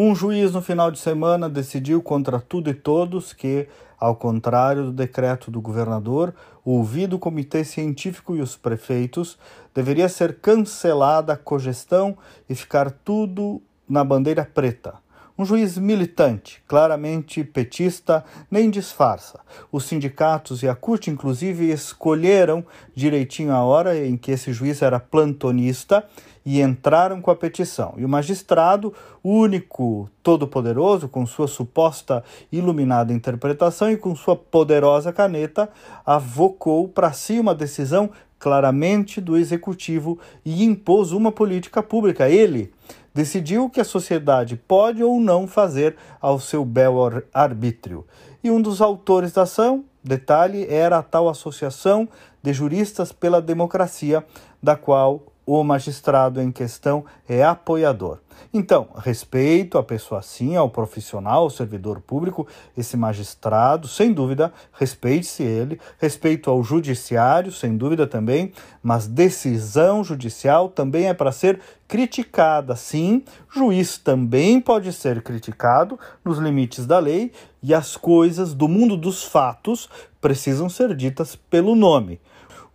Um juiz no final de semana decidiu contra tudo e todos que, ao contrário do decreto do governador, ouvido o comitê científico e os prefeitos, deveria ser cancelada a cogestão e ficar tudo na bandeira preta. Um juiz militante, claramente petista, nem disfarça. Os sindicatos e a corte, inclusive, escolheram direitinho a hora em que esse juiz era plantonista e entraram com a petição. E o magistrado, único, todo-poderoso, com sua suposta iluminada interpretação e com sua poderosa caneta, avocou para si uma decisão claramente do executivo e impôs uma política pública. Ele decidiu que a sociedade pode ou não fazer ao seu bel arbítrio. E um dos autores da ação, detalhe, era a tal Associação de Juristas pela Democracia, da qual o magistrado em questão é apoiador. Então, respeito à pessoa sim, ao profissional, ao servidor público, esse magistrado, sem dúvida, respeite-se ele, respeito ao judiciário, sem dúvida também, mas decisão judicial também é para ser criticada. Sim, juiz também pode ser criticado nos limites da lei e as coisas do mundo dos fatos precisam ser ditas pelo nome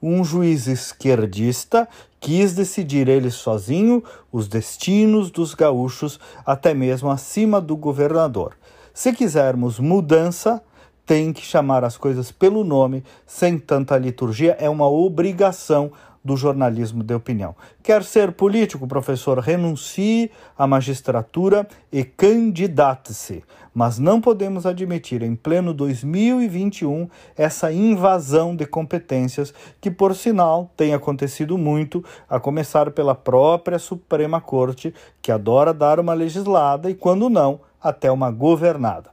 um juiz esquerdista quis decidir ele sozinho os destinos dos gaúchos, até mesmo acima do governador. Se quisermos mudança, tem que chamar as coisas pelo nome, sem tanta liturgia, é uma obrigação do jornalismo de opinião. Quer ser político, professor? Renuncie à magistratura e candidate-se. Mas não podemos admitir, em pleno 2021, essa invasão de competências que, por sinal, tem acontecido muito, a começar pela própria Suprema Corte, que adora dar uma legislada e, quando não, até uma governada.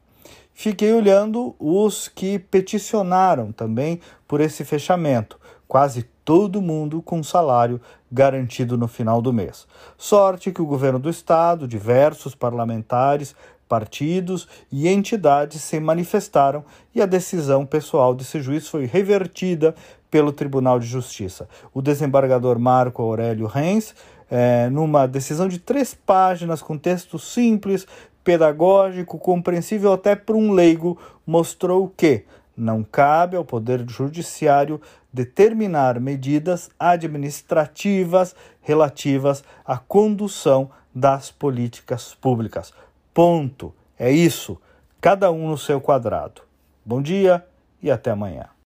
Fiquei olhando os que peticionaram também por esse fechamento quase todo mundo com salário garantido no final do mês. Sorte que o governo do estado, diversos parlamentares, partidos e entidades se manifestaram e a decisão pessoal desse juiz foi revertida pelo Tribunal de Justiça. O desembargador Marco Aurélio Reis, é, numa decisão de três páginas com texto simples, pedagógico, compreensível até para um leigo, mostrou que não cabe ao Poder Judiciário determinar medidas administrativas relativas à condução das políticas públicas. Ponto. É isso. Cada um no seu quadrado. Bom dia e até amanhã.